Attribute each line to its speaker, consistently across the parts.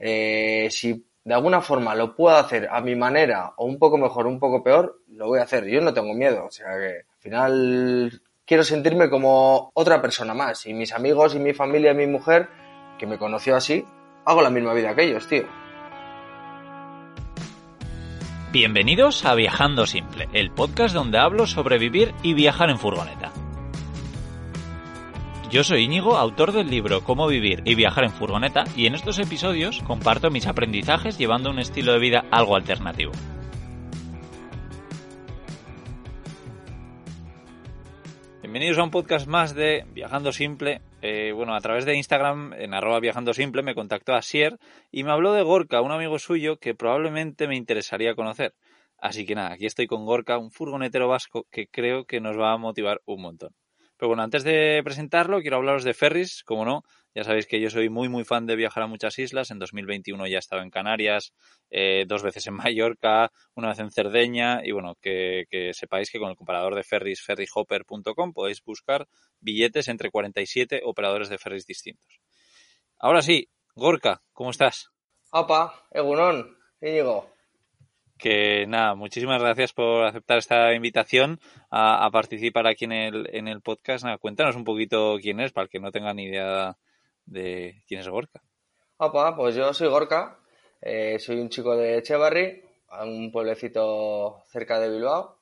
Speaker 1: Eh, si de alguna forma lo puedo hacer a mi manera o un poco mejor, un poco peor, lo voy a hacer. Yo no tengo miedo, o sea que al final quiero sentirme como otra persona más y mis amigos y mi familia y mi mujer que me conoció así, hago la misma vida que ellos, tío.
Speaker 2: Bienvenidos a Viajando Simple, el podcast donde hablo sobre vivir y viajar en furgoneta. Yo soy Íñigo, autor del libro Cómo vivir y viajar en furgoneta, y en estos episodios comparto mis aprendizajes llevando un estilo de vida algo alternativo. Bienvenidos a un podcast más de Viajando Simple. Eh, bueno, a través de Instagram, en arroba Viajando Simple, me contactó Asier y me habló de Gorka, un amigo suyo que probablemente me interesaría conocer. Así que nada, aquí estoy con Gorka, un furgonetero vasco que creo que nos va a motivar un montón. Pero bueno, antes de presentarlo, quiero hablaros de ferries, como no. Ya sabéis que yo soy muy, muy fan de viajar a muchas islas. En 2021 ya he estado en Canarias, eh, dos veces en Mallorca, una vez en Cerdeña. Y bueno, que, que sepáis que con el comparador de ferries, ferryhopper.com, podéis buscar billetes entre 47 operadores de ferries distintos. Ahora sí, Gorka, ¿cómo estás?
Speaker 1: Apa, Egunon, Íñigo.
Speaker 2: Que nada, muchísimas gracias por aceptar esta invitación a, participar aquí en el, en el podcast. Nada, cuéntanos un poquito quién es, para el que no tenga ni idea de quién es Gorka.
Speaker 1: Opa, pues yo soy Gorka, eh, soy un chico de Echevarri, un pueblecito cerca de Bilbao.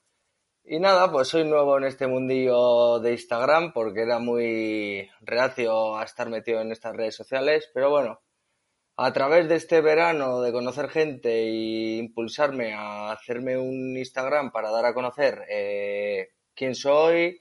Speaker 1: Y nada, pues soy nuevo en este mundillo de Instagram porque era muy reacio a estar metido en estas redes sociales, pero bueno, a través de este verano de conocer gente e impulsarme a hacerme un Instagram para dar a conocer eh, quién soy,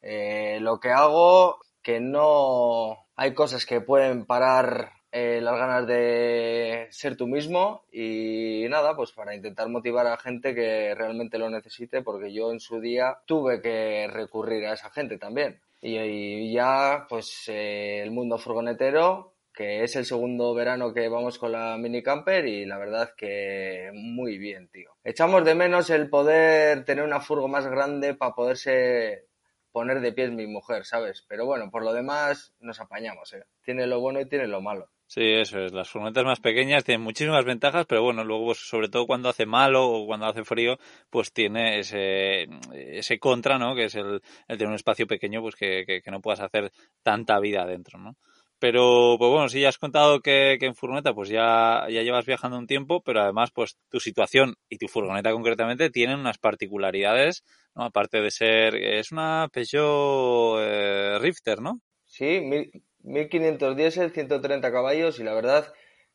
Speaker 1: eh, lo que hago, que no hay cosas que pueden parar eh, las ganas de ser tú mismo y nada, pues para intentar motivar a gente que realmente lo necesite, porque yo en su día tuve que recurrir a esa gente también. Y, ya, pues eh, el mundo furgonetero, que es el segundo verano que vamos con la mini camper y la verdad que muy bien, tío. Echamos de menos el poder tener una furgo más grande para poderse poner de pies mi mujer, ¿sabes? Pero bueno, por lo demás nos apañamos, ¿eh? Tiene lo bueno y tiene lo malo.
Speaker 2: Sí, eso es. Las furgonetas más pequeñas tienen muchísimas ventajas, pero bueno, luego, pues, sobre todo cuando hace malo o cuando hace frío, pues tiene ese, ese contra, ¿no? Que es el, el tener un espacio pequeño, pues que, que, que no puedas hacer tanta vida adentro, ¿no? Pero, pues bueno, sí, ya has contado que, en furgoneta pues ya, ya llevas viajando un tiempo, pero además pues tu situación y tu furgoneta concretamente tienen unas particularidades, ¿no? Aparte de ser, es una Peugeot eh, Rifter, ¿no?
Speaker 1: Sí, 1500 diésel, 130 caballos y la verdad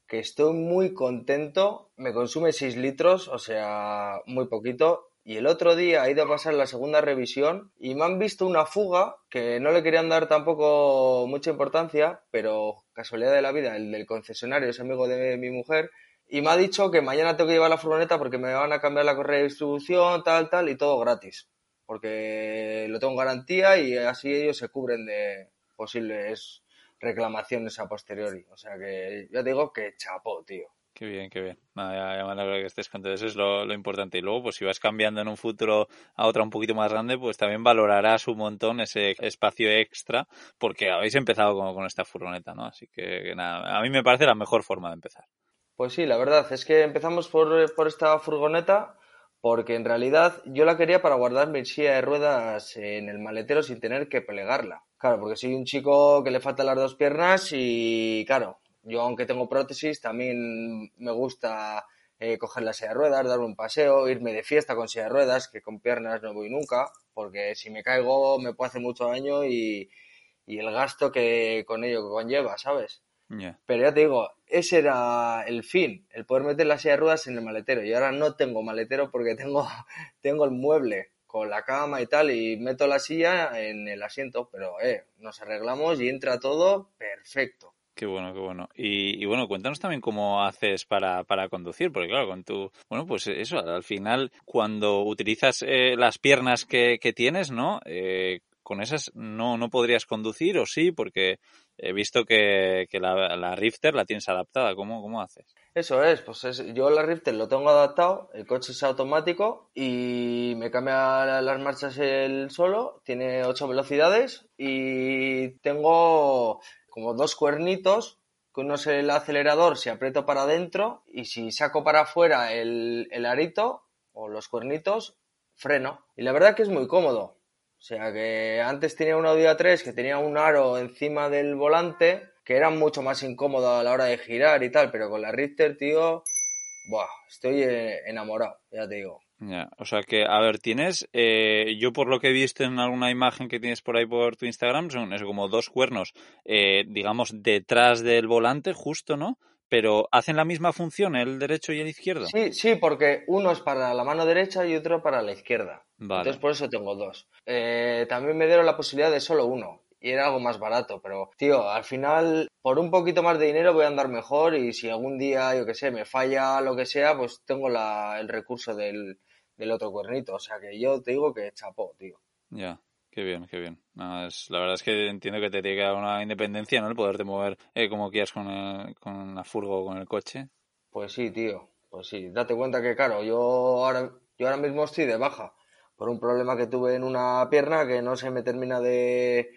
Speaker 1: que estoy muy contento. Me consume 6 litros, o sea, muy poquito. Y el otro día he ido a pasar la segunda revisión y me han visto una fuga que no le querían dar tampoco mucha importancia, pero casualidad de la vida, el del concesionario es amigo de mi mujer y me ha dicho que mañana tengo que llevar la furgoneta porque me van a cambiar la correa de distribución, tal, tal, y todo gratis. Porque lo tengo en garantía y así ellos se cubren de posibles reclamaciones a posteriori. O sea que ya digo que chapó, tío.
Speaker 2: Qué bien, qué bien. Nada, ya, ya me alegro que estés contento. Eso es lo, importante. Y luego, pues si vas cambiando en un futuro a otra un poquito más grande, pues también valorarás un montón ese espacio extra, porque habéis empezado con, con esta furgoneta, ¿no? Así que, que, nada, a mí me parece la mejor forma de empezar.
Speaker 1: Pues sí, la verdad es que empezamos por, por esta furgoneta porque en realidad yo la quería para guardar mi silla de ruedas en el maletero sin tener que plegarla. Claro, porque soy un chico que le faltan las dos piernas y claro, yo aunque tengo prótesis también me gusta eh, coger la silla de ruedas, darme un paseo, irme de fiesta con silla de ruedas, que con piernas no voy nunca, porque si me caigo me puede hacer mucho daño y, y el gasto que con ello conlleva, ¿sabes?
Speaker 2: Yeah.
Speaker 1: Pero ya te digo, ese era el fin, el poder meter la silla de ruedas en el maletero. Y ahora no tengo maletero porque tengo, tengo el mueble con la cama y tal, y meto la silla en el asiento, pero eh, nos arreglamos y entra todo perfecto.
Speaker 2: Qué bueno, qué bueno. Y, bueno, cuéntanos también cómo haces para, para, conducir, porque claro, con tu, bueno, pues eso, al final, cuando utilizas eh, las piernas que, tienes, ¿no? Eh, con esas no, no podrías conducir o sí, porque he visto que, la, la, Rifter la tienes adaptada. ¿Cómo, cómo haces?
Speaker 1: Eso es, pues yo la Rifter lo tengo adaptado, el coche es automático y me cambia las marchas el solo, tiene ocho velocidades y tengo como dos cuernitos que uno es el acelerador si aprieto para adentro y si saco para afuera el, el arito o los cuernitos, freno. Y la verdad que es muy cómodo. O sea que antes tenía un Audi A3 que tenía un aro encima del volante que era mucho más incómodo a la hora de girar y tal, pero con la Richter, tío, buah, estoy eh, enamorado, ya te digo.
Speaker 2: Ya, o sea que, a ver, tienes, eh, yo por lo que he visto en alguna imagen que tienes por ahí por tu Instagram, son eso, como dos cuernos, eh, digamos, detrás del volante, justo, ¿no? Pero ¿hacen la misma función el derecho y el izquierdo?
Speaker 1: Sí, sí, porque uno es para la mano derecha y otro para la izquierda. Entonces por eso tengo dos. Eh, también me dieron la posibilidad de solo uno y era algo más barato, pero tío, al final por un poquito más de dinero voy a andar mejor y si algún día, yo que sé, me falla lo que sea, pues tengo la, el recurso del, del otro cuernito. O sea que yo te digo que chapó, tío.
Speaker 2: Ya. Qué bien, qué bien. es, la verdad es que entiendo que te tiene que dar una independencia, ¿no? El poderte mover eh, como quieras con, el, con la furgo o con el coche.
Speaker 1: Pues sí, tío. Pues sí. Date cuenta que, claro, yo ahora, yo ahora mismo estoy de baja por un problema que tuve en una pierna que no se me termina de,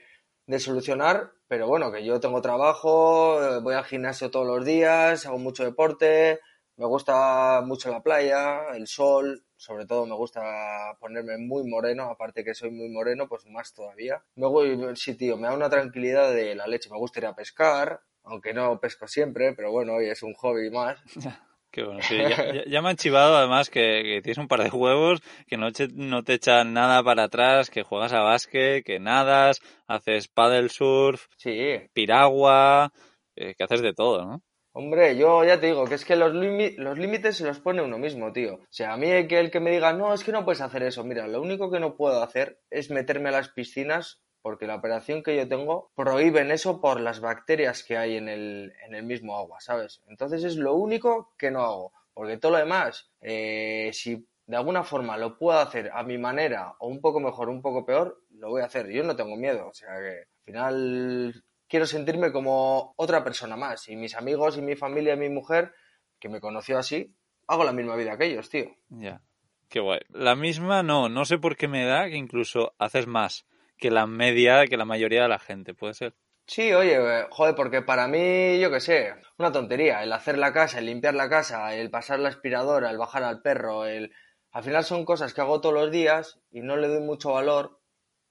Speaker 1: de solucionar. Pero bueno, que yo tengo trabajo, eh, voy al gimnasio todos los días, hago mucho deporte, me gusta mucho la playa, el sol, sobre todo me gusta ponerme muy moreno, aparte que soy muy moreno, pues más todavía. Me voy, sí, tío, me da una tranquilidad de la leche. Me gusta ir a pescar, aunque no pesco siempre, pero bueno, hoy es un hobby más.
Speaker 2: Qué bueno, sí. Ya, me han chivado además que, tienes un par de juegos, que no te, no te echan nada para atrás, que juegas a básquet, que nadas, haces paddle surf,
Speaker 1: sí.
Speaker 2: piragua, eh, que haces de todo, ¿no?
Speaker 1: Hombre, yo ya te digo que es que los, los límites se los pone uno mismo, tío. O sea, a mí el que, el que me diga, no, es que no puedes hacer eso. Mira, lo único que no puedo hacer es meterme a las piscinas porque la operación que yo tengo prohíben eso por las bacterias que hay en el, en el mismo agua, ¿sabes? Entonces es lo único que no hago. Porque todo lo demás, eh, si de alguna forma lo puedo hacer a mi manera o un poco mejor, un poco peor, lo voy a hacer. Yo no tengo miedo. O sea que al final quiero sentirme como otra persona más. Y mis amigos y mi familia y mi mujer, que me conoció así, hago la misma vida que ellos, tío.
Speaker 2: Ya. Qué guay. La misma no, no sé por qué me da que incluso haces más que la media, que la mayoría de la gente, ¿puede ser?
Speaker 1: Sí, oye, joder, porque para mí, yo qué sé, una tontería, el hacer la casa, el limpiar la casa, el pasar la aspiradora, el bajar al perro, el... Al final son cosas que hago todos los días y no le doy mucho valor,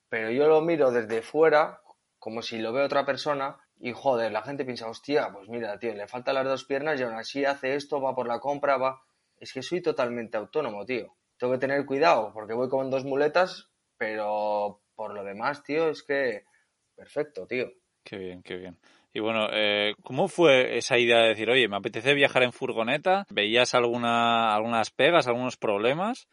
Speaker 1: pero yo lo miro desde fuera como si lo ve otra persona y joder, la gente piensa, hostia, pues mira, tío, le faltan las dos piernas y aún así hace esto, va por la compra, va. Es que soy totalmente autónomo, tío. Tengo que tener cuidado porque voy con dos muletas, pero por lo demás, tío, es que perfecto, tío.
Speaker 2: Qué bien, qué bien. Y bueno, eh, ¿cómo fue esa idea de decir, oye, me apetece viajar en furgoneta? ¿Veías alguna, algunas pegas, algunos problemas?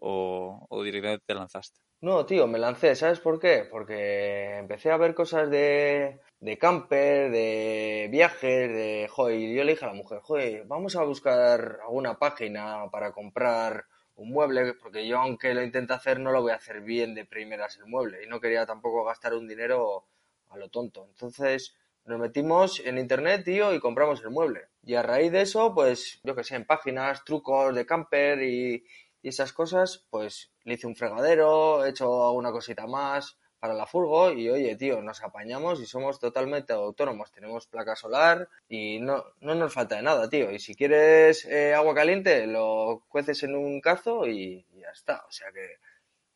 Speaker 2: ¿O, o directamente te lanzaste?
Speaker 1: No, tío, me lancé, ¿sabes por qué? Porque empecé a ver cosas de, de camper, de viajes, de... Joder, y yo le dije a la mujer, joder, vamos a buscar alguna página para comprar un mueble, porque yo aunque lo intente hacer no lo voy a hacer bien de primeras el mueble y no quería tampoco gastar un dinero a lo tonto. Entonces nos metimos en internet, tío, y compramos el mueble. Y a raíz de eso, pues, yo que sé, en páginas, trucos de camper y, y esas cosas, pues le hice un fregadero, he hecho alguna cosita más para la furgo y oye, tío, nos apañamos y somos totalmente autónomos. Tenemos placa solar y no, no nos falta de nada, tío. Y si quieres eh, agua caliente, lo cueces en un cazo y, y ya está. O sea que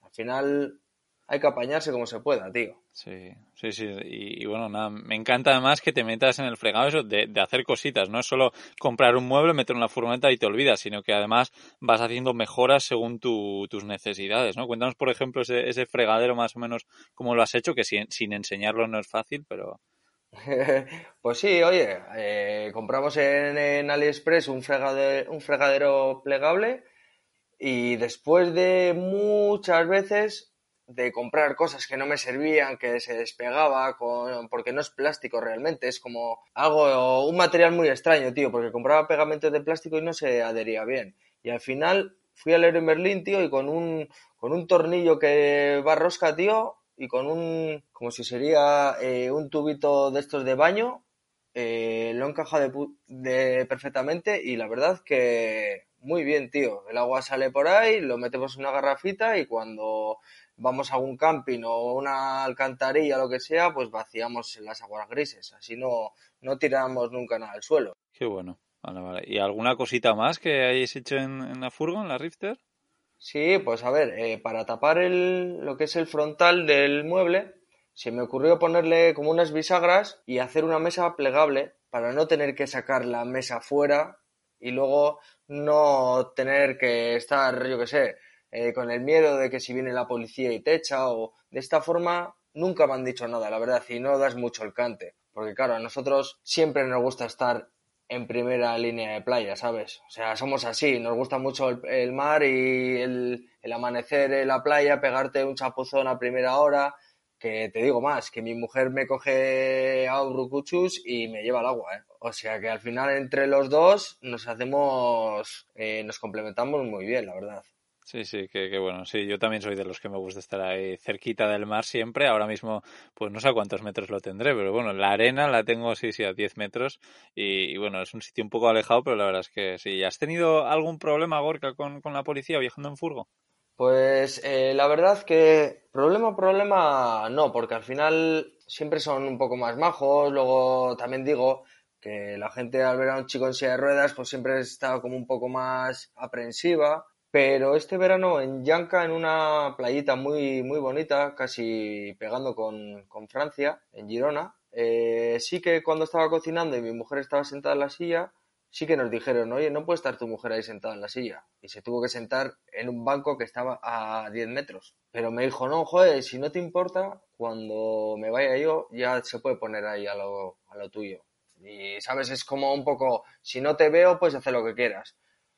Speaker 1: al final hay que apañarse como se pueda, tío.
Speaker 2: Sí, sí, sí. Y, bueno, nada, me encanta además que te metas en el fregado eso de, hacer cositas. No es solo comprar un mueble, meter en la furgoneta y te olvidas, sino que además vas haciendo mejoras según tus necesidades, ¿no? Cuéntanos, por ejemplo, ese, ese fregadero más o menos cómo lo has hecho, que sin, sin enseñarlo no es fácil, pero...
Speaker 1: pues sí, oye, eh, compramos en, en, AliExpress un fregadero, un fregadero plegable y después de muchas veces de comprar cosas que no me servían, que se despegaba, con, porque no es plástico realmente, es como algo, un material muy extraño, tío, porque compraba pegamentos de plástico y no se adhería bien. Y al final fui al en Berlín, tío, y con un, con un tornillo que va rosca, tío, y con un, como si sería eh, un tubito de estos de baño, eh, lo encaja de, de, perfectamente y la verdad que muy bien, tío. El agua sale por ahí, lo metemos en una garrafita y cuando vamos a un camping o una alcantarilla o lo que sea, pues vaciamos las aguas grises. Así no, no tiramos nunca nada al suelo.
Speaker 2: Qué bueno. ¿Y alguna cosita más que hayáis hecho en, la furgo, en la Rifter?
Speaker 1: Sí, pues a ver, eh, para tapar el, lo que es el frontal del mueble, se me ocurrió ponerle como unas bisagras y hacer una mesa plegable para no tener que sacar la mesa fuera y luego no tener que estar, yo qué sé, eh, con el miedo de que si viene la policía y te echa o de esta forma nunca me han dicho nada, la verdad, y no das mucho el cante. Porque claro, a nosotros siempre nos gusta estar en primera línea de playa, ¿sabes? O sea, somos así, nos gusta mucho el, mar y el, el, amanecer en la playa, pegarte un chapuzón a primera hora, que te digo más, que mi mujer me coge a Urucuchus y me lleva al agua, ¿eh? O sea que al final entre los dos nos hacemos, eh, nos complementamos muy bien, la verdad.
Speaker 2: Sí, sí, que, bueno, sí, yo también soy de los que me gusta estar ahí cerquita del mar siempre. Ahora mismo, pues no sé a cuántos metros lo tendré, pero bueno, la arena la tengo, sí, sí, a 10 metros. Y, bueno, es un sitio un poco alejado, pero la verdad es que sí. ¿Has tenido algún problema, Gorka, con, con la policía viajando en furgo?
Speaker 1: Pues eh, la verdad que problema, problema no, porque al final siempre son un poco más majos. Luego también digo que la gente al ver a un chico en silla de ruedas, pues siempre está como un poco más aprensiva pero este verano en Yanca, en una playita muy, muy bonita, casi pegando con, Francia, en Girona, eh, sí que cuando estaba cocinando y mi mujer estaba sentada en la silla, sí que nos dijeron, oye, no puede estar tu mujer ahí sentada en la silla. Y se tuvo que sentar en un banco que estaba a 10 metros. Pero me dijo, no, joder, si no te importa, cuando me vaya yo, ya se puede poner ahí a lo, a lo tuyo. Y, ¿sabes? Es como un poco, si no te veo, pues hacer lo que quieras.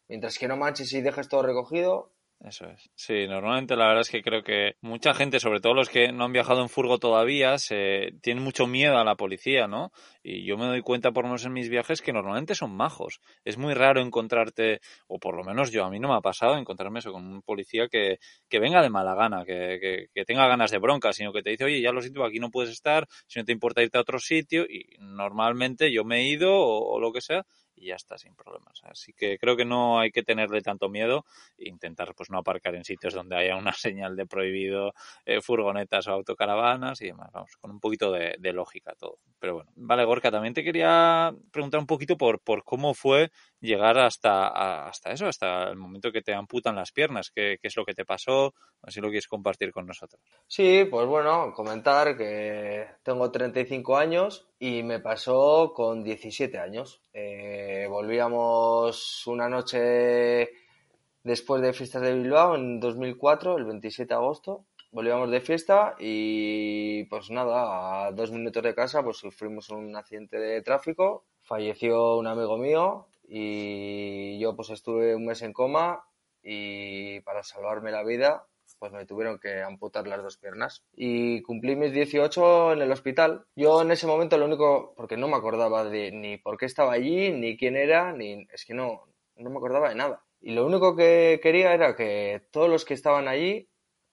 Speaker 1: Mientras que no manches y dejes todo recogido,
Speaker 2: eso es. Sí, normalmente la verdad es que creo que mucha gente, sobre todo los que no han viajado en furgo todavía, se tienen mucho miedo a la policía, ¿no? Y yo me doy cuenta, por lo menos en mis viajes, que normalmente son majos. Es muy raro encontrarte, o por lo menos yo, a mí no me ha pasado encontrarme eso con un policía que, que venga de mala gana, que, que, tenga ganas de bronca, sino que te dice, oye, ya lo siento, aquí no puedes estar, si no te importa irte a otro sitio, y normalmente yo me he ido o lo que sea, y ya está sin problemas. Así que creo que no hay que tenerle tanto miedo e intentar pues no aparcar en sitios donde haya una señal de prohibido eh, furgonetas o autocaravanas y demás. Vamos, con un poquito de, lógica todo. Pero bueno, vale, Gorka, también te quería preguntar un poquito por, por cómo fue llegar hasta, hasta eso, hasta el momento que te amputan las piernas. ¿Qué, qué es lo que te pasó? Así lo quieres compartir con nosotros.
Speaker 1: Sí, pues bueno, comentar que tengo 35 años y me pasó con 17 años. Eh, volvíamos una noche después de fiestas de Bilbao en 2004, el 27 de agosto. Volvíamos de fiesta y pues nada, a dos minutos de casa pues sufrimos un accidente de tráfico, falleció un amigo mío y yo pues estuve un mes en coma y para salvarme la vida pues me tuvieron que amputar las dos piernas. Y cumplí mis 18 en el hospital. Yo en ese momento lo único, porque no me acordaba de ni por qué estaba allí, ni quién era, ni es que no, no me acordaba de nada. Y lo único que quería era que todos los que estaban allí,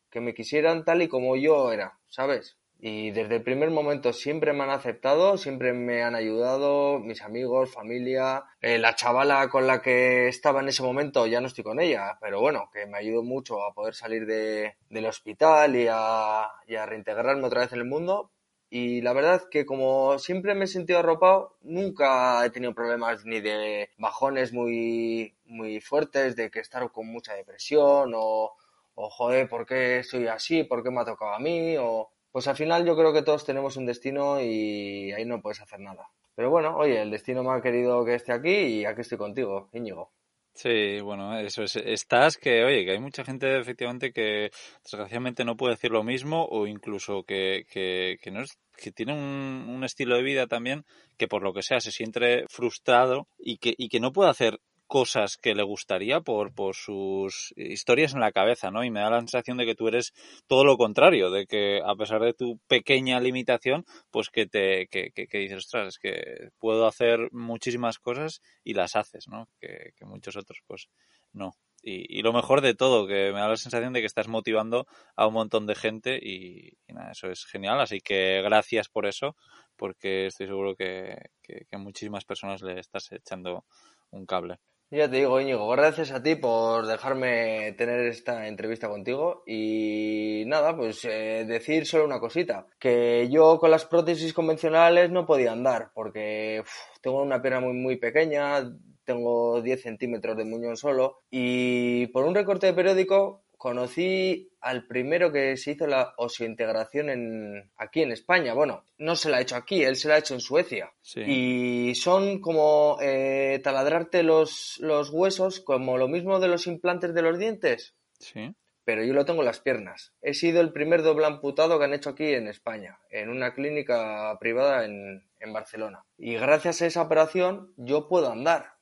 Speaker 1: que me quisieran tal y como yo era, ¿sabes? Y desde el primer momento siempre me han aceptado, siempre me han ayudado, mis amigos, familia, eh, la chavala con la que estaba en ese momento, ya no estoy con ella, pero bueno, que me ayudó mucho a poder salir de, del hospital y a, y a reintegrarme otra vez en el mundo. Y la verdad que como siempre me he sentido arropado, nunca he tenido problemas ni de bajones muy, muy fuertes, de que estar con mucha depresión o, o joder, ¿por qué estoy así? ¿Por qué me ha tocado a mí? O, pues al final yo creo que todos tenemos un destino y ahí no puedes hacer nada. Pero bueno, oye, el destino me ha querido que esté aquí y aquí estoy contigo, Íñigo.
Speaker 2: Sí, bueno, eso es. Estás que, oye, que hay mucha gente efectivamente que desgraciadamente no puede decir lo mismo o incluso que, que, que no es, que tiene un, un, estilo de vida también que por lo que sea se siente frustrado y que, y que no puede hacer cosas que le gustaría por, por sus historias en la cabeza, ¿no? Y me da la sensación de que tú eres todo lo contrario, de que a pesar de tu pequeña limitación, pues que te que, que, dices, ostras, es que puedo hacer muchísimas cosas y las haces, ¿no? Que, muchos otros, pues, no. Y, y, lo mejor de todo, que me da la sensación de que estás motivando a un montón de gente y, nada, eso es genial. Así que gracias por eso, porque estoy seguro que, que, que muchísimas personas le estás echando un cable.
Speaker 1: Ya te digo, Íñigo, gracias a ti por dejarme tener esta entrevista contigo. Y nada, pues eh, decir solo una cosita, que yo con las prótesis convencionales no podía andar porque tengo una pierna muy muy pequeña, tengo 10 centímetros de muñón solo y por un recorte de periódico conocí al primero que se hizo la osiointegración en, aquí en España. Bueno, no se la ha hecho aquí, él se la ha hecho en Suecia.
Speaker 2: Sí.
Speaker 1: Y son como eh, taladrarte los, los huesos, como lo mismo de los implantes de los dientes.
Speaker 2: Sí.
Speaker 1: Pero yo lo tengo en las piernas. He sido el primer doble amputado que han hecho aquí en España, en una clínica privada en, en Barcelona. Y gracias a esa operación yo puedo andar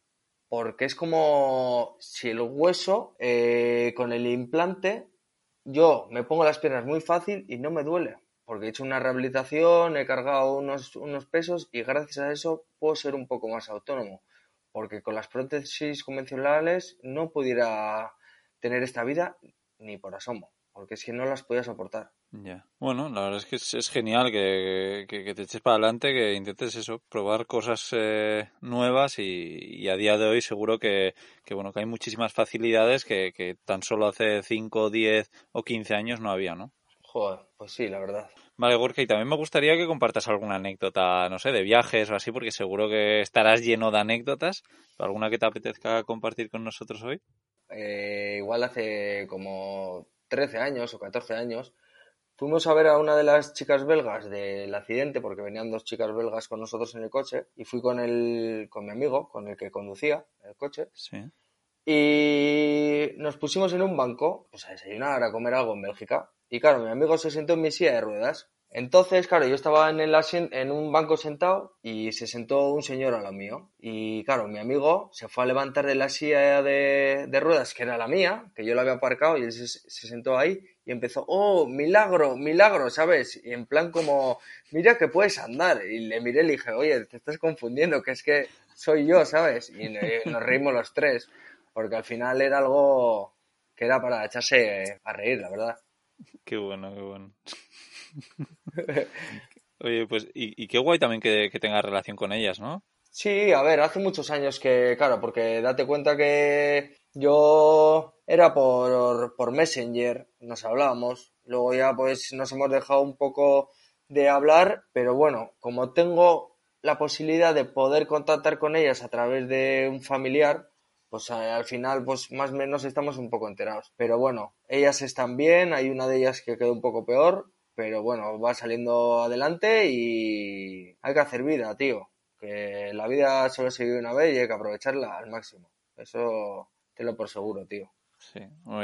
Speaker 1: porque es como si el hueso eh, con el implante yo me pongo las piernas muy fácil y no me duele porque he hecho una rehabilitación, he cargado unos, unos pesos y gracias a eso puedo ser un poco más autónomo porque con las prótesis convencionales no pudiera tener esta vida ni por asomo porque es que no las podía soportar.
Speaker 2: Ya. Bueno, la verdad es que es, es genial que, que, que, te eches para adelante, que intentes eso, probar cosas eh, nuevas y, y, a día de hoy seguro que, que, bueno, que hay muchísimas facilidades que, que tan solo hace 5, 10 o 15 años no había, ¿no?
Speaker 1: Joder, pues sí, la verdad.
Speaker 2: Vale, Gorka, y también me gustaría que compartas alguna anécdota, no sé, de viajes o así, porque seguro que estarás lleno de anécdotas. ¿Alguna que te apetezca compartir con nosotros hoy?
Speaker 1: Eh, igual hace como 13 años o 14 años, fuimos a ver a una de las chicas belgas del accidente, porque venían dos chicas belgas con nosotros en el coche, y fui con el, con mi amigo, con el que conducía el coche.
Speaker 2: Sí.
Speaker 1: Y nos pusimos en un banco, pues a desayunar, a comer algo en Bélgica. Y claro, mi amigo se sentó en mi silla de ruedas. Entonces, claro, yo estaba en, el en un banco sentado y se sentó un señor a lo mío. Y claro, mi amigo se fue a levantar de la silla de, ruedas, que era la mía, que yo la había aparcado, y él se, se, sentó ahí y empezó, oh, milagro, milagro, ¿sabes? Y en plan como, mira que puedes andar. Y le miré y le dije, oye, te estás confundiendo, que es que soy yo, ¿sabes? Y nos reímos los tres, porque al final era algo que era para echarse a reír, la verdad.
Speaker 2: Qué bueno, qué bueno. Oye, pues, y, qué guay también que, que tengas relación con ellas, ¿no?
Speaker 1: Sí, a ver, hace muchos años que, claro, porque date cuenta que yo era por, por Messenger, nos hablábamos, luego ya pues nos hemos dejado un poco de hablar, pero bueno, como tengo la posibilidad de poder contactar con ellas a través de un familiar, pues al final pues más o menos estamos un poco enterados. Pero bueno, ellas están bien, hay una de ellas que quedó un poco peor, pero bueno, va saliendo adelante y hay que hacer vida, tío. Que la vida solo se vive una vez y hay que aprovecharla al máximo. Eso te lo por seguro, tío.
Speaker 2: Sí,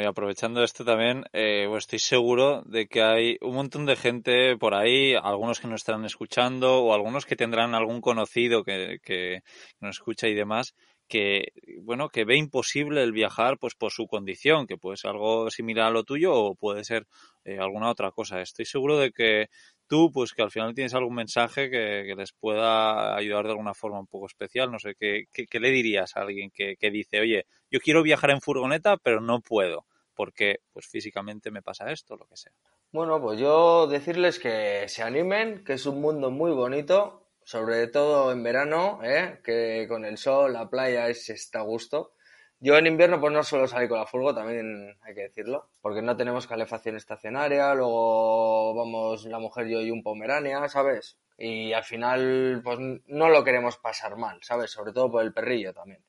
Speaker 2: aprovechando esto también, eh, estoy seguro de que hay un montón de gente por ahí, algunos que nos estarán escuchando o algunos que tendrán algún conocido que, que nos escucha y demás, que bueno que ve imposible el viajar pues por su condición que puede ser algo similar a lo tuyo o puede ser eh, alguna otra cosa. Estoy seguro de que tú pues que al final tienes algún mensaje que, les pueda ayudar de alguna forma un poco especial. No sé qué, qué, qué le dirías a alguien que, que dice oye yo quiero viajar en furgoneta pero no puedo porque pues físicamente me pasa esto lo que sea
Speaker 1: bueno pues yo decirles que se animen que es un mundo muy bonito sobre todo en verano, ¿eh? que con el sol, la playa es está a gusto. Yo en invierno pues no suelo salir con la furgo, también hay que decirlo, porque no tenemos calefacción estacionaria, luego vamos la mujer, yo y un pomerania, ¿sabes? Y al final pues no lo queremos pasar mal, ¿sabes? Sobre todo por el perrillo también.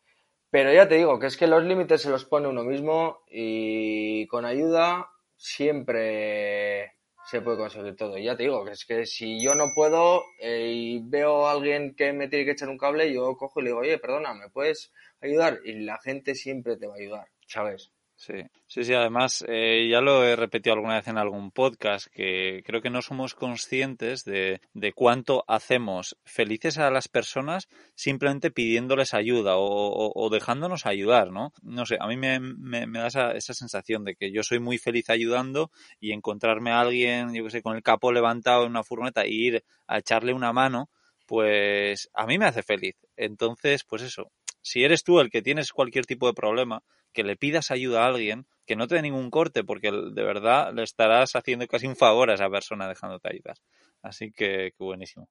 Speaker 1: Pero ya te digo que es que los límites se los pone uno mismo y con ayuda siempre se puede conseguir todo. Ya te digo, que es que si yo no puedo eh, y veo a alguien que me tiene que echar un cable, yo cojo y le digo, oye, perdona, ¿me puedes ayudar? Y la gente siempre te va a ayudar, ¿sabes?
Speaker 2: Sí, sí, sí. Además, eh, ya lo he repetido alguna vez en algún podcast, que creo que no somos conscientes de, de cuánto hacemos felices a las personas simplemente pidiéndoles ayuda o, o, dejándonos ayudar, ¿no? No sé, a mí me, me, me da esa, esa, sensación de que yo soy muy feliz ayudando y encontrarme a alguien, yo que sé, con el capo levantado en una furgoneta e ir a echarle una mano, pues a mí me hace feliz. Entonces, pues eso, si eres tú el que tienes cualquier tipo de problema, que le pidas ayuda a alguien, que no te dé ningún corte, porque de verdad le estarás haciendo casi un favor a esa persona dejándote ayudar. Así que, qué buenísimo.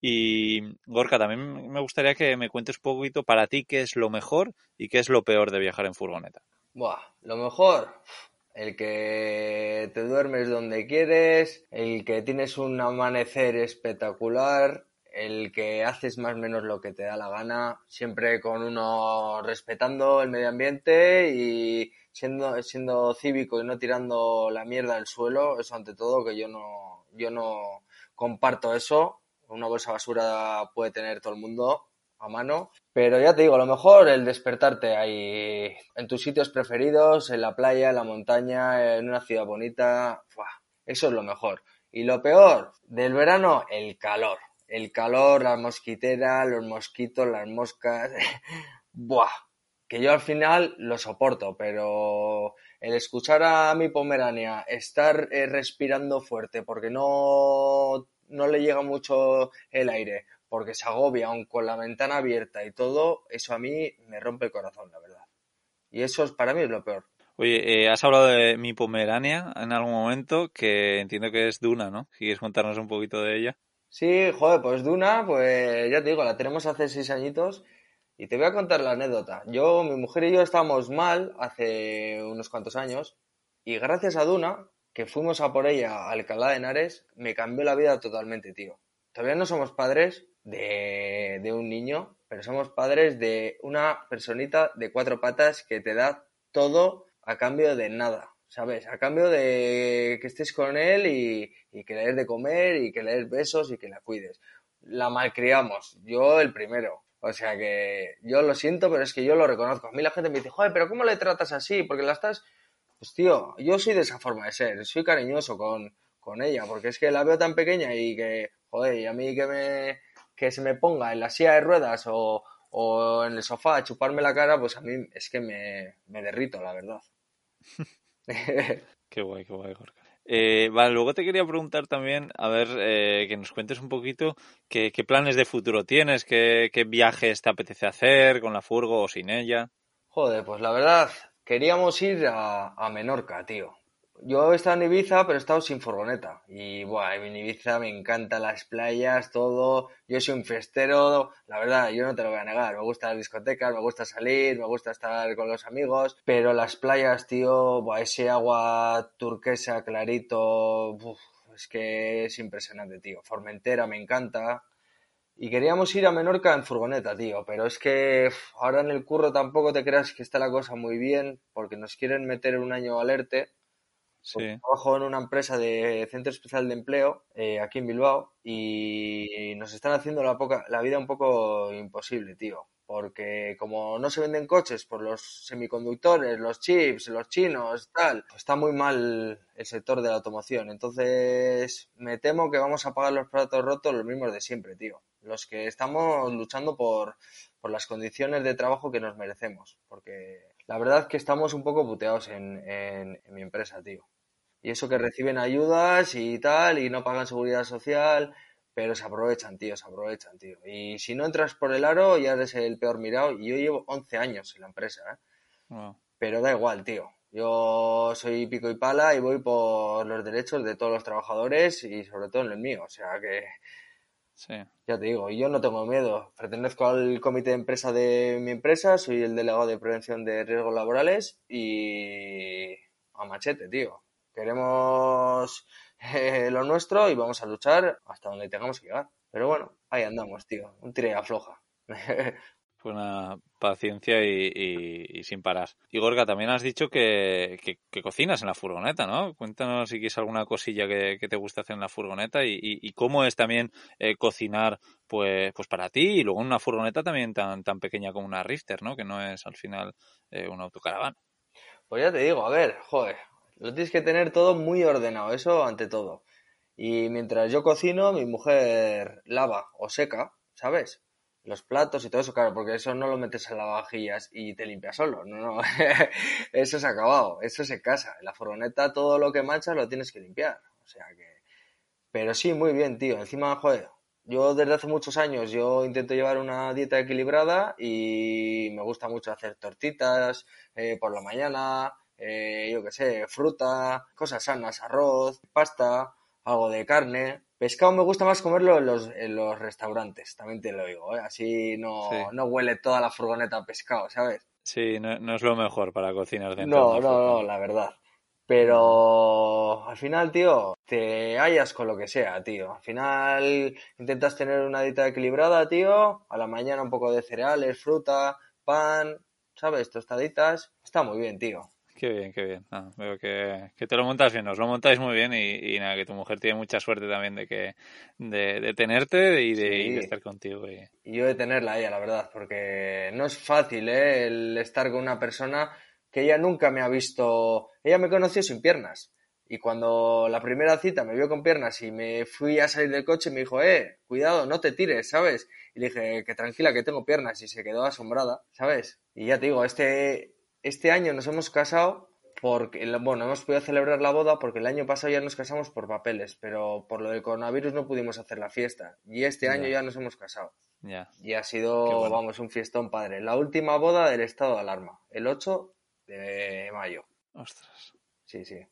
Speaker 2: Y Gorka, también me gustaría que me cuentes un poquito para ti qué es lo mejor y qué es lo peor de viajar en furgoneta.
Speaker 1: Buah, lo mejor, el que te duermes donde quieres, el que tienes un amanecer espectacular, el que haces más o menos lo que te da la gana, siempre con uno respetando el medio ambiente y siendo, siendo cívico y no tirando la mierda al suelo, eso ante todo, que yo no, yo no comparto eso. Una bolsa basura puede tener todo el mundo a mano. Pero ya te digo, lo mejor el despertarte ahí en tus sitios preferidos, en la playa, en la montaña, en una ciudad bonita. Eso es lo mejor. Y lo peor del verano, el calor el calor, la mosquitera, los mosquitos, las moscas. Buah, que yo al final lo soporto, pero el escuchar a mi pomerania estar eh, respirando fuerte porque no, no le llega mucho el aire, porque se agobia aún con la ventana abierta y todo, eso a mí me rompe el corazón, la verdad. Y eso es, para mí es lo peor.
Speaker 2: Oye, eh, has hablado de mi pomerania en algún momento, que entiendo que es Duna, ¿no? ¿Quieres contarnos un poquito de ella?
Speaker 1: Sí, joder, pues Duna, pues ya te digo, la tenemos hace seis añitos y te voy a contar la anécdota. Yo, mi mujer y yo estábamos mal hace unos cuantos años y gracias a Duna, que fuimos a por ella a Alcalá de Henares, me cambió la vida totalmente, tío. Todavía no somos padres de, de un niño, pero somos padres de una personita de cuatro patas que te da todo a cambio de nada. ¿Sabes? A cambio de que estés con él y, que le des de comer y que le des besos y que la cuides. La malcriamos, yo el primero. O sea que yo lo siento, pero es que yo lo reconozco. A mí la gente me dice, joder, pero ¿cómo le tratas así? Porque la estás... Pues tío, yo soy de esa forma de ser, soy cariñoso con, con ella, porque es que la veo tan pequeña y que, joder, y a mí que me que se me ponga en la silla de ruedas o, o en el sofá a chuparme la cara, pues a mí es que me, me derrito, la verdad.
Speaker 2: qué guay, qué guay, Jorge. Eh, vale, luego te quería preguntar también, a ver, eh, que nos cuentes un poquito qué, qué planes de futuro tienes, qué, qué, viajes te apetece hacer con la furgo o sin ella.
Speaker 1: Joder, pues la verdad, queríamos ir a, a Menorca, tío. Yo he estado en Ibiza, pero he estado sin furgoneta. Y, buah, en Ibiza me encantan las playas, todo. Yo soy un festero, la verdad, yo no te lo voy a negar. Me gusta las discotecas, me gusta salir, me gusta estar con los amigos. Pero las playas, tío, buah, ese agua turquesa clarito, es que es impresionante, tío. Formentera me encanta. Y queríamos ir a Menorca en furgoneta, tío, pero es que ahora en el curro tampoco te creas que está la cosa muy bien, porque nos quieren meter un año alerte Trabajo en una empresa de centro especial de empleo eh, aquí en Bilbao y nos están haciendo la, poca, la vida un poco imposible, tío. Porque como no se venden coches por los semiconductores, los chips, los chinos, tal, pues está muy mal el sector de la automoción. Entonces me temo que vamos a pagar los platos rotos los mismos de siempre, tío. Los que estamos luchando por, por las condiciones de trabajo que nos merecemos. Porque la verdad que estamos un poco puteados en, en, mi empresa, tío. Y eso que reciben ayudas y tal, y no pagan seguridad social, pero se aprovechan, tío, se aprovechan, tío. Y si no entras por el aro, ya eres el peor mirado. Y yo llevo 11 años en la empresa, ¿eh? Pero da igual, tío. Yo soy pico y pala y voy por los derechos de todos los trabajadores y sobre todo en el mío. O sea que ya te digo, yo no tengo miedo. Pertenezco al comité de empresa de mi empresa, soy el delegado de prevención de riesgos laborales y a machete, tío. Queremos eh, lo nuestro y vamos a luchar hasta donde tengamos que llegar. Pero bueno, ahí andamos, tío. Un tire afloja.
Speaker 2: Pues una paciencia y, sin parar. Y Gorga, también has dicho que, cocinas en la furgoneta, ¿no? Cuéntanos si quieres alguna cosilla que, te gusta hacer en la furgoneta y, cómo es también eh, cocinar pues, pues para ti y luego en una furgoneta también tan, tan pequeña como una Rifter, ¿no? Que no es al final eh, una autocaravana.
Speaker 1: Pues ya te digo, a ver, joder, lo tienes que tener todo muy ordenado, eso ante todo. Y mientras yo cocino, mi mujer lava o seca, ¿sabes? Los platos y todo eso, claro, porque eso no lo metes en lavavajillas y te limpias solo, no, no, eso ha acabado, eso se casa. En la furgoneta todo lo que manchas lo tienes que limpiar, o sea que... Pero sí, muy bien, tío. Encima, joder, yo desde hace muchos años yo intento llevar una dieta equilibrada y me gusta mucho hacer tortitas eh, por la mañana, eh, yo qué sé, fruta, cosas sanas, arroz, pasta, algo de carne. Pescado me gusta más comerlo en los, en los restaurantes, también te lo digo, ¿eh? así no, no huele toda la furgoneta a pescado, ¿sabes?
Speaker 2: Sí, no, es lo mejor para cocinar dentro.
Speaker 1: No, no, no, la verdad. Pero al final, tío, te hallas con lo que sea, tío. Al final intentas tener una dieta equilibrada, tío. A la mañana un poco de cereales, fruta, pan, ¿sabes? Tostaditas. Está muy bien, tío.
Speaker 2: Qué bien, qué bien. Ah, veo que, te lo montas bien, os lo montáis muy bien y, nada, que tu mujer tiene mucha suerte también de que de, tenerte y de, estar contigo. Y...
Speaker 1: yo de tenerla a ella, la verdad, porque no es fácil, ¿eh? El estar con una persona que ella nunca me ha visto, ella me conoció sin piernas. Y cuando la primera cita me vio con piernas y me fui a salir del coche, me dijo, eh, cuidado, no te tires, ¿sabes? Y le dije, que tranquila, que tengo piernas. Y se quedó asombrada, ¿sabes? Y ya te digo, este, este año nos hemos casado porque, bueno, hemos podido celebrar la boda porque el año pasado ya nos casamos por papeles, pero por lo del coronavirus no pudimos hacer la fiesta. Y este año ya nos hemos casado.
Speaker 2: Ya.
Speaker 1: Y ha sido, vamos, un fiestón padre. La última boda del estado de alarma, el 8 de mayo.
Speaker 2: Ostras.
Speaker 1: Sí, sí.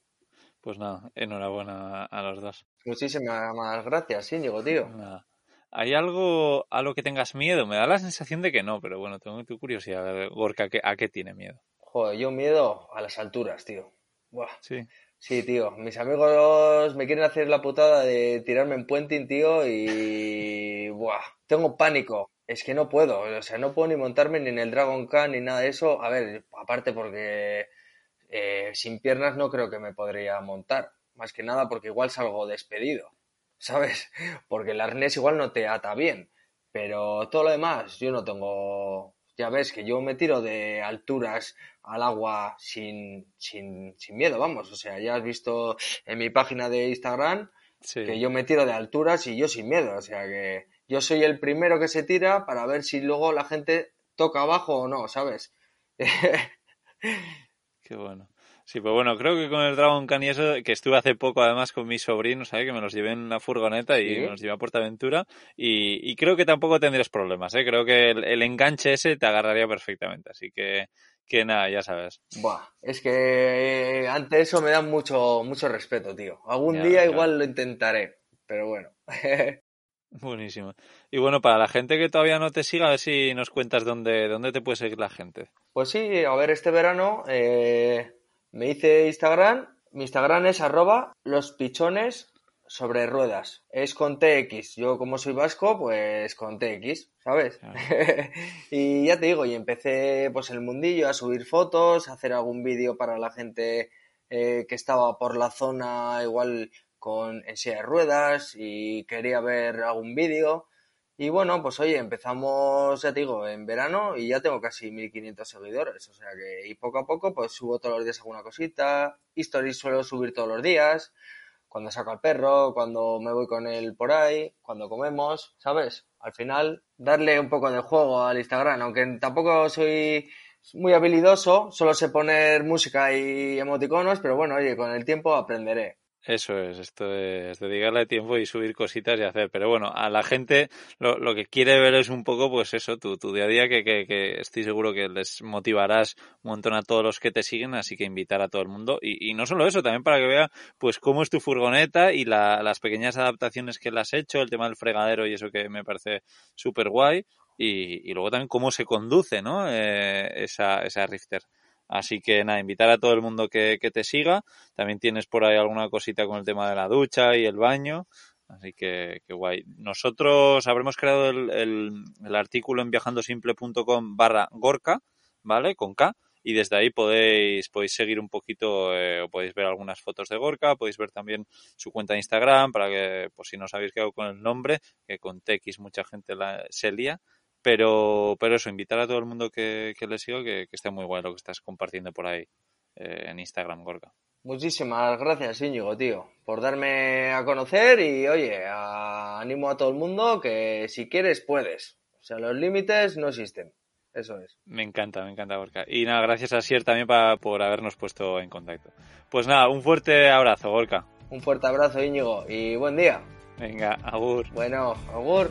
Speaker 2: Pues nada, enhorabuena a los dos.
Speaker 1: Muchísimas gracias, Íñigo, tío.
Speaker 2: ¿Hay algo a lo que tengas miedo? Me da la sensación de que no, pero bueno, tengo tu curiosidad. Gorka, ¿a qué tiene miedo?
Speaker 1: Joder, yo miedo a las alturas, tío. Buah.
Speaker 2: Sí.
Speaker 1: Sí, tío. Mis amigos me quieren hacer la putada de tirarme en puenting, tío, y... Buah. Tengo pánico es que no puedo, o sea, no puedo ni montarme ni en el Dragon Khan ni nada de eso. A ver, aparte porque eh, sin piernas no creo que me podría montar, más que nada porque igual salgo despedido, ¿sabes? Porque el arnés igual no te ata bien, pero todo lo demás yo no tengo... Ya ves que yo me tiro de alturas al agua sin, sin, sin miedo, vamos. O sea, ya has visto en mi página de Instagram que yo me tiro de alturas y yo sin miedo. O sea que yo soy el primero que se tira para ver si luego la gente toca abajo o no, ¿sabes?
Speaker 2: Qué bueno. Sí, pues bueno, creo que con el Dragon Khan y eso, que estuve hace poco además con mis sobrinos, ¿sabes? Que me los llevé en una furgoneta y me los llevé a Portaventura y, y creo que tampoco tendrías problemas, ¿eh? Creo que el, enganche ese te agarraría perfectamente, así que, que nada, ya sabes.
Speaker 1: Buah, es que eh, ante eso me da mucho, mucho respeto, tío. Algún día igual lo intentaré, pero bueno.
Speaker 2: Buenísimo. Y bueno, para la gente que todavía no te siga, a ver si nos cuentas dónde, dónde te puede seguir la gente.
Speaker 1: Pues sí, a ver, este verano eh, me hice Instagram. Mi Instagram es arroba los pichones sobre ruedas. Es con TX. Yo como soy vasco, pues con TX, ¿sabes? y ya te digo, y empecé pues el mundillo a subir fotos, a hacer algún vídeo para la gente eh, que estaba por la zona, igual con en silla de ruedas y quería ver algún vídeo. Y bueno, pues oye, empezamos, ya te digo, en verano y ya tengo casi 1500 seguidores. O sea que, y poco a poco, pues subo todos los días alguna cosita. Stories suelo subir todos los días. Cuando saco al perro, cuando me voy con él por ahí, cuando comemos, ¿sabes? Al final, darle un poco de juego al Instagram, aunque tampoco soy muy habilidoso, solo sé poner música y emoticonos, pero bueno, oye, con el tiempo aprenderé.
Speaker 2: Eso es, esto es dedicarle tiempo y subir cositas y hacer. Pero bueno, a la gente lo, lo que quiere ver es un poco, pues eso, tu, tu día a día, que, que, estoy seguro que les motivarás un montón a todos los que te siguen, así que invitar a todo el mundo. Y, y no solo eso, también para que vea, pues cómo es tu furgoneta y la, las pequeñas adaptaciones que le has hecho, el tema del fregadero y eso que me parece súper guay. Y, y, luego también cómo se conduce, ¿no? Eh, esa, esa Rifter. Así que nada, invitar a todo el mundo que, te siga. También tienes por ahí alguna cosita con el tema de la ducha y el baño. Así que, que guay. Nosotros habremos creado el, el, artículo en viajandosimple.com barra Gorka, ¿vale? Con K. Y desde ahí podéis, podéis seguir un poquito, eh, o podéis ver algunas fotos de Gorka, podéis ver también su cuenta de Instagram, para que, pues si no sabéis qué hago con el nombre, que con TX mucha gente la, se lía. Pero, pero eso, invitar a todo el mundo que, que le siga, que, que esté muy guay lo que estás compartiendo por ahí eh, en Instagram, Gorka.
Speaker 1: Muchísimas gracias, Íñigo, tío, por darme a conocer y, oye, animo a todo el mundo que si quieres, puedes. O sea, los límites no existen. Eso es.
Speaker 2: Me encanta, me encanta, Gorka. Y nada, gracias a Sier también por habernos puesto en contacto. Pues nada, un fuerte abrazo, Gorka.
Speaker 1: Un fuerte abrazo, Íñigo, y buen día.
Speaker 2: Venga, agur.
Speaker 1: Bueno, agur.